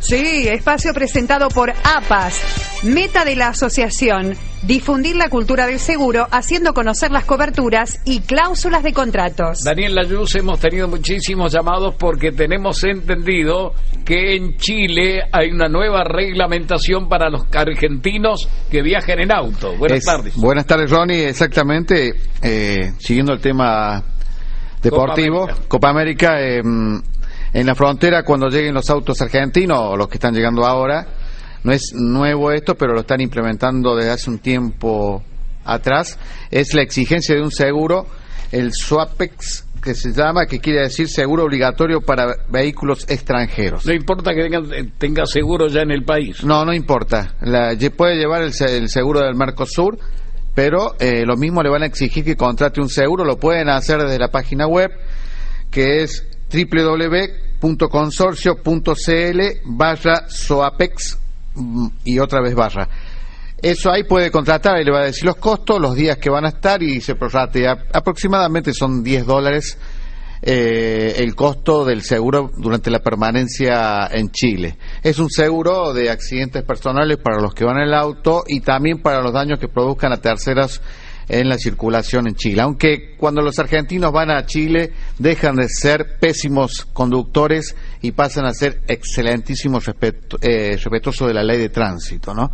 Sí, espacio presentado por APAS. Meta de la asociación, difundir la cultura del seguro haciendo conocer las coberturas y cláusulas de contratos. Daniel Layuz, hemos tenido muchísimos llamados porque tenemos entendido que en Chile hay una nueva reglamentación para los argentinos que viajan en auto. Buenas Es- tardes. Buenas tardes, Ronnie. Exactamente, eh, siguiendo el tema deportivo, Copa Copa América. América, eh, en la frontera, cuando lleguen los autos argentinos, o los que están llegando ahora, no es nuevo esto, pero lo están implementando desde hace un tiempo atrás, es la exigencia de un seguro, el SWAPEX, que se llama, que quiere decir seguro obligatorio para vehículos extranjeros. No importa que tenga, tenga seguro ya en el país. No, no importa. La- puede llevar el, el seguro del Mercosur, pero eh, lo mismo le van a exigir que contrate un seguro. Lo pueden hacer desde la página web, que es www.consorcio.cl barra SOAPEX mm, y otra vez barra. Eso ahí puede contratar y le va a decir los costos, los días que van a estar y se prorratea. Aproximadamente son 10 dólares eh, el costo del seguro durante la permanencia en Chile. Es un seguro de accidentes personales para los que van en el auto y también para los daños que produzcan a terceras en la circulación en Chile. Aunque cuando los argentinos van a Chile dejan de ser pésimos conductores y pasan a ser excelentísimos respeto- eh, respetuosos de la ley de tránsito, ¿no?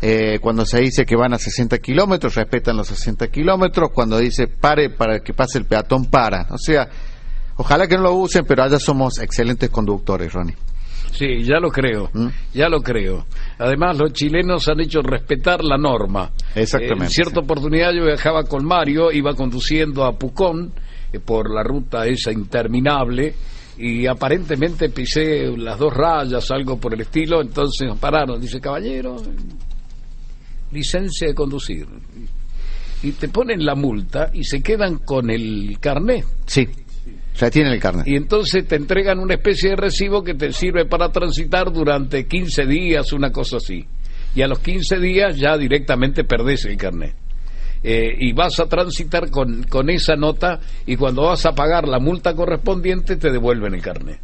Eh, cuando se dice que van a 60 kilómetros, respetan los 60 kilómetros. Cuando dice pare para que pase el peatón, para. O sea, ojalá que no lo usen, pero allá somos excelentes conductores, Ronnie. Sí, ya lo creo, ¿Mm? ya lo creo. Además, los chilenos han hecho respetar la norma. Exactamente, Eh, en cierta sí. oportunidad yo viajaba con Mario, iba conduciendo a Pucón eh, por la ruta esa interminable y aparentemente pisé las dos rayas, algo por el estilo, entonces nos pararon. Dice, caballero, licencia de conducir. Y te ponen la multa y se quedan con el carnet. Sí, ya tienen el carnet. Y entonces te entregan una especie de recibo que te sirve para transitar durante 15 días, una cosa así. Y a los 15 días ya directamente perdés el carnet. Eh, y vas a transitar con, con esa nota y cuando vas a pagar la multa correspondiente te devuelven el carnet.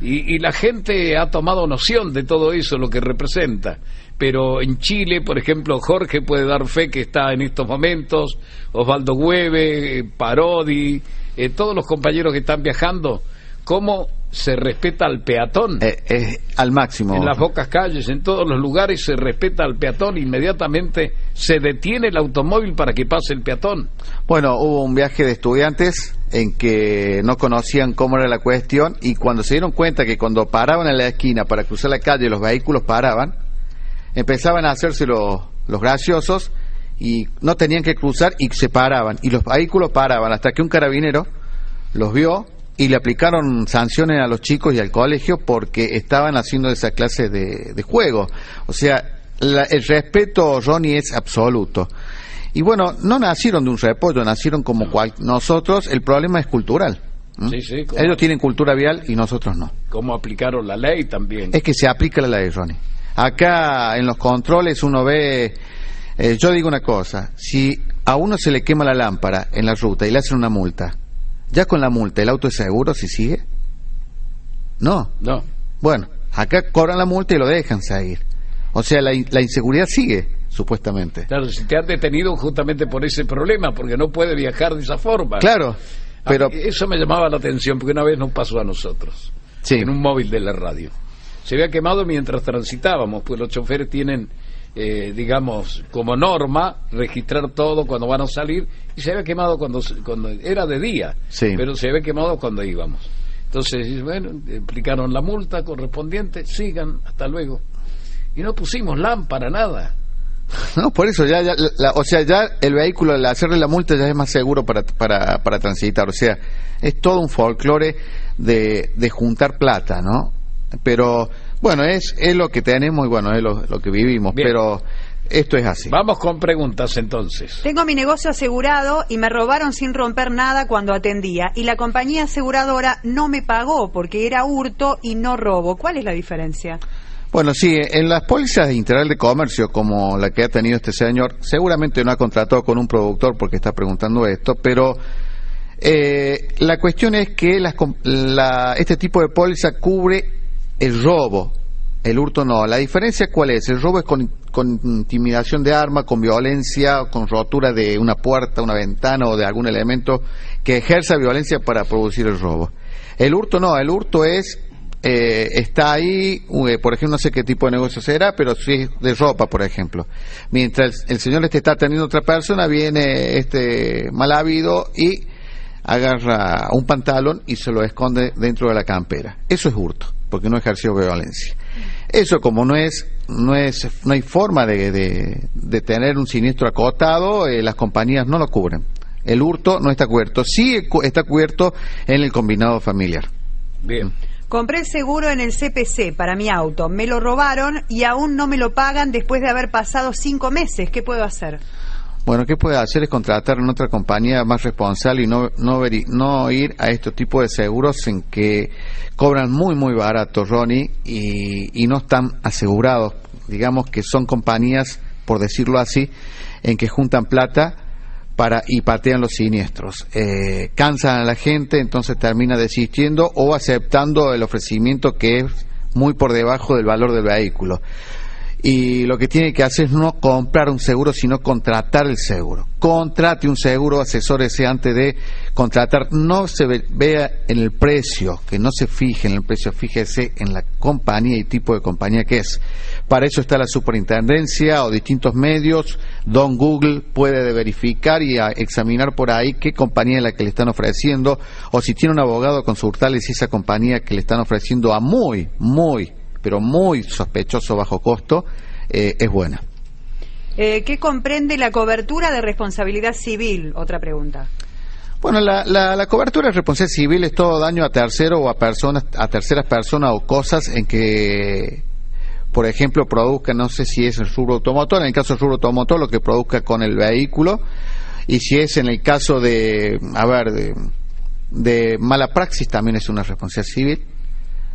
Y, y la gente ha tomado noción de todo eso, lo que representa. Pero en Chile, por ejemplo, Jorge puede dar fe que está en estos momentos, Osvaldo Hueve, eh, Parodi, eh, todos los compañeros que están viajando, cómo se respeta al peatón. Eh, eh, al máximo. En las pocas calles, en todos los lugares se respeta al peatón, inmediatamente se detiene el automóvil para que pase el peatón. Bueno, hubo un viaje de estudiantes en que no conocían cómo era la cuestión y cuando se dieron cuenta que cuando paraban en la esquina para cruzar la calle los vehículos paraban, empezaban a hacerse los, los graciosos y no tenían que cruzar y se paraban y los vehículos paraban hasta que un carabinero los vio y le aplicaron sanciones a los chicos y al colegio porque estaban haciendo esa clase de, de juego. O sea, la- el respeto, Ronnie, es absoluto. Y bueno, no nacieron de un repollo, nacieron como cual nosotros. El problema es cultural. Ellos tienen cultura vial y nosotros no. Cómo aplicaron la ley también. Es que se aplica la ley, Ronnie. Acá en los controles uno ve, eh, yo digo una cosa, si a uno se le quema la lámpara en la ruta y le hacen una multa, ya con la multa el auto es seguro si sigue? No. No. Bueno, acá cobran la multa y lo dejan seguir. O sea, la, la inseguridad sigue, supuestamente. Claro, si te han detenido justamente por ese problema, porque no puede viajar de esa forma. Claro, pero eso me llamaba la atención, porque una vez nos pasó a nosotros, Sí. en un móvil de la radio. Se había quemado mientras transitábamos, pues los choferes tienen, eh, digamos, como norma, registrar todo cuando van a salir, y se había quemado cuando, cuando era de día, Sí. pero se había quemado cuando íbamos. Entonces, bueno, aplicaron la multa correspondiente, sigan, hasta luego. Y no pusimos lámpara, nada. No, por eso ya, ya la- o sea, ya el vehículo al hacerle la multa ya es más seguro para, para, para transitar. O sea, es todo un folclore de, de juntar plata, ¿no? Pero bueno, es, es lo que tenemos y bueno, es lo, lo que vivimos. Bien. Pero Esto es así. Vamos con preguntas entonces. Tengo mi negocio asegurado y me robaron sin romper nada cuando atendía y la compañía aseguradora no me pagó porque era hurto y no robo. ¿Cuál es la diferencia? Bueno, sí, en las pólizas de integral de comercio, como la que ha tenido este señor, seguramente no ha contratado con un productor porque está preguntando esto, pero eh, la cuestión es que las com- la- este tipo de póliza cubre el robo, el hurto no. La diferencia cuál es? El robo es con, intimidación de arma, con violencia, con rotura de una puerta, una ventana o de algún elemento que ejerza violencia para producir el robo. El hurto no, el hurto es eh, está ahí, eh, por ejemplo, no sé qué tipo de negocio será, pero sí es de ropa, por ejemplo. Mientras el, el señor este está teniendo otra persona, viene este mal habido y agarra un pantalón y se lo esconde dentro de la campera. Eso es hurto, porque no ejerció violencia. Eso como no es no es no hay forma de, de- de tener un siniestro acotado, eh, las compañías no lo cubren. El hurto no está cubierto, sí cu- está cubierto en el combinado familiar. Bien. Compré el seguro en el CPC para mi auto. Me lo robaron y aún no me lo pagan después de haber pasado cinco meses. ¿Qué puedo hacer? Bueno, ¿qué puede hacer? Es contratar en otra compañía más responsable y no, no, veri- no ir a estos tipos de seguros en que cobran muy, muy barato, Ronnie, y, y no están asegurados. Digamos que son compañías, por decirlo así, en que juntan plata para y patean los siniestros. Eh, cansan a la gente, entonces termina desistiendo o aceptando el ofrecimiento que es muy por debajo del valor del vehículo y lo que tiene que hacer es no comprar un seguro, sino contratar el seguro. Contrate un seguro, asesórese antes de contratar. No se ve- vea en el precio, que no se fije en el precio, fíjese en la compañía y tipo de compañía que es. Para eso está la superintendencia o distintos medios. Don Google puede verificar y examinar por ahí qué compañía es la que le están ofreciendo, o si tiene un abogado, consultarle si esa compañía que le están ofreciendo a muy, muy pero muy sospechoso bajo costo, eh, es buena. Eh, ¿Qué comprende la cobertura de responsabilidad civil? Otra pregunta. Bueno, la, la, la cobertura de responsabilidad civil es todo daño a tercero o a personas, a terceras personas o cosas en que, por ejemplo, produzca, no sé si es el rubro automotor, en el caso del rubro automotor, lo que produzca con el vehículo, y si es en el caso de, a ver, de, de mala praxis, también es una responsabilidad civil.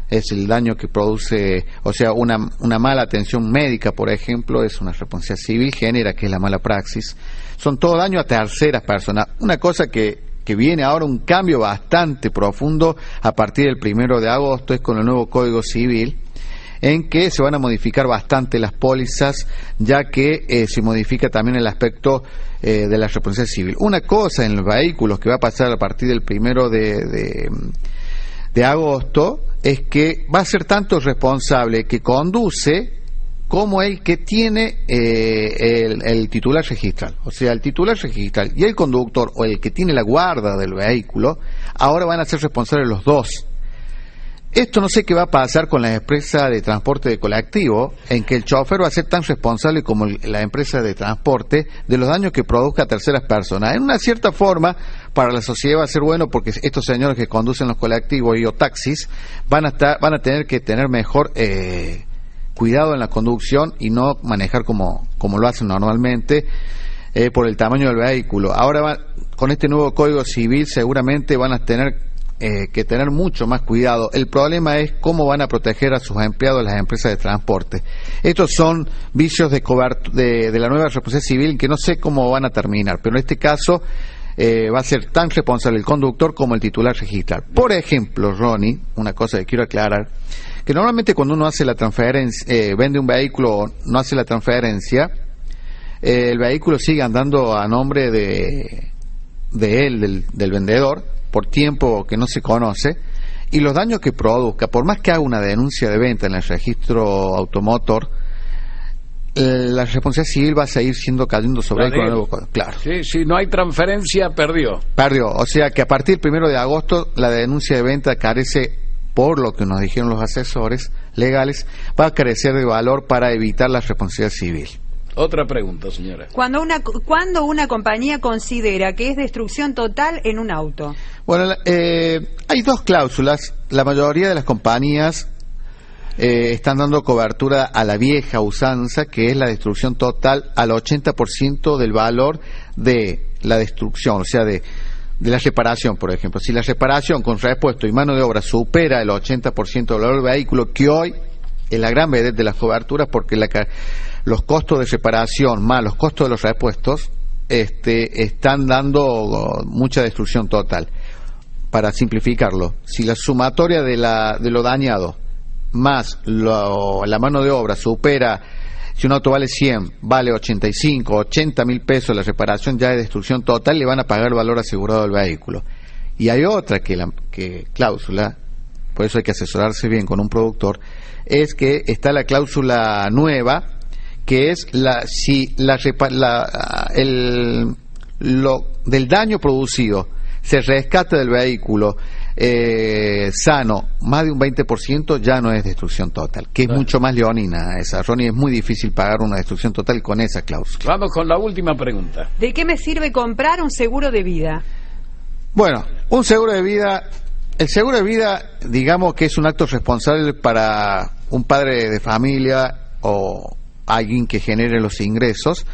Es el daño que produce, o sea, una, una mala atención médica, por ejemplo, es una responsabilidad civil, genera que es la mala praxis. Son todo daño a terceras personas. Una cosa que, que viene ahora, un cambio bastante profundo a partir del primero de agosto, es con el nuevo Código Civil, en que se van a modificar bastante las pólizas, ya que eh, se modifica también el aspecto eh, de la responsabilidad civil. Una cosa en los vehículos que va a pasar a partir del primero de, de, de agosto es que va a ser tanto el responsable que conduce como el que tiene eh, el, titular registral. O sea, el titular registral y el conductor o el que tiene la guarda del vehículo, ahora van a ser responsables los dos. Esto no sé qué va a pasar con la empresa de transporte de colectivo, en que el chofer va a ser tan responsable como la empresa de transporte de los daños que produzca a terceras personas. En una cierta forma, para la sociedad va a ser bueno porque estos señores que conducen los colectivos y o taxis van a estar, van a tener que tener mejor eh, cuidado en la conducción y no manejar como, como lo hacen normalmente eh, por el tamaño del vehículo. Ahora va- con este nuevo código civil seguramente van a tener eh, que tener mucho más cuidado. El problema es cómo van a proteger a sus empleados las empresas de transporte. Estos son vicios de, de, de la nueva responsabilidad civil que no sé cómo van a terminar, pero en este caso eh, va a ser tan responsable el conductor como el titular registral. Por ejemplo, Ronnie, una cosa que quiero aclarar, que normalmente cuando uno hace la transferencia, eh, vende un vehículo o no hace la transferencia, eh, el vehículo sigue andando a nombre de, de él, del, del vendedor, por tiempo que no se conoce, y los daños que produzca, por más que haga una denuncia de venta en el registro automotor, la responsabilidad civil va a seguir siendo cayendo sobre él con el nuevo código. Claro. Sí, si no hay transferencia, perdió. Perdió. O sea que a partir del primero de agosto la denuncia de venta carece, por lo que nos dijeron los asesores legales, va a carecer de valor para evitar la responsabilidad civil. Otra pregunta, señora. Cuando una, cuando una compañía considera que es destrucción total en un auto. Bueno, la- eh, hay dos cláusulas. La mayoría de las compañías eh, están dando cobertura a la vieja usanza, que es la destrucción total al 80% del valor de la destrucción, o sea, de, la reparación, por ejemplo. Si la reparación con repuesto y mano de obra supera el 80% del valor del vehículo, que hoy es la gran vedette de las coberturas, porque la, los costos de reparación más los costos de los repuestos este, están dando oh, mucha destrucción total. Para simplificarlo, si la sumatoria de, la, de lo dañado más lo- la mano de obra supera, si un auto vale 100, vale 85, 80 mil pesos la reparación ya de destrucción total, le van a pagar el valor asegurado del vehículo. Y hay otra que, la, que cláusula, por eso hay que asesorarse bien con un productor, es que está la cláusula nueva, que es la si la, la- el lo del daño producido se rescata del vehículo eh, sano más de un 20% ya no es destrucción total, que es Claro. mucho más leonina esa. Ronnie, es muy difícil pagar una destrucción total con esa cláusula. Vamos con la última pregunta. ¿De qué me sirve comprar un seguro de vida? Bueno, un seguro de vida, el seguro de vida, digamos que es un acto responsable para un padre de familia o alguien que genere los ingresos,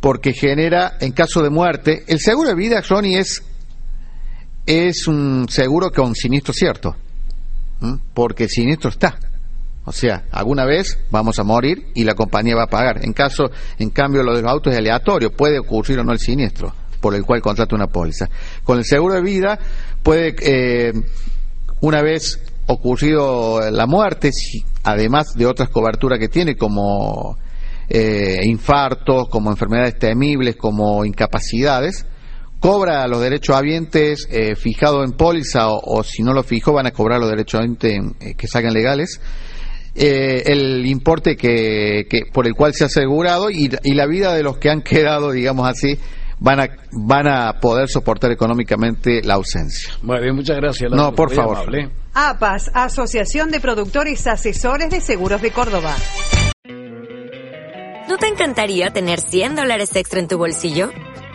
porque genera, en caso de muerte, el seguro de vida, Ronnie, es, es un seguro con siniestro cierto, porque el siniestro está. O sea, alguna vez vamos a morir y la compañía va a pagar. En caso, en cambio, lo de los autos es aleatorio, puede ocurrir o no el siniestro por el cual contrata una póliza. Con el seguro de vida puede, eh, una vez ocurrido la muerte, además de otras coberturas que tiene como eh, infartos, como enfermedades temibles, como incapacidades, cobra los derechos habientes eh, fijados en póliza o, o si no lo fijó van a cobrar los derechos habientes eh, que salgan legales eh, el importe que, que por el cual se ha asegurado y, y la vida de los que han quedado digamos así van a van a poder soportar económicamente la ausencia Muy bien, muchas gracias. No, por muy favor. amable. APAS, Asociación de Productores Asesores de Seguros de Córdoba. ¿No te encantaría tener 100 dólares extra en tu bolsillo?